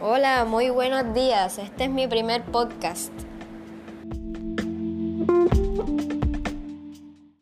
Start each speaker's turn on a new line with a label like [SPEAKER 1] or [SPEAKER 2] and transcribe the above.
[SPEAKER 1] Hola, muy buenos días. Este es mi primer podcast.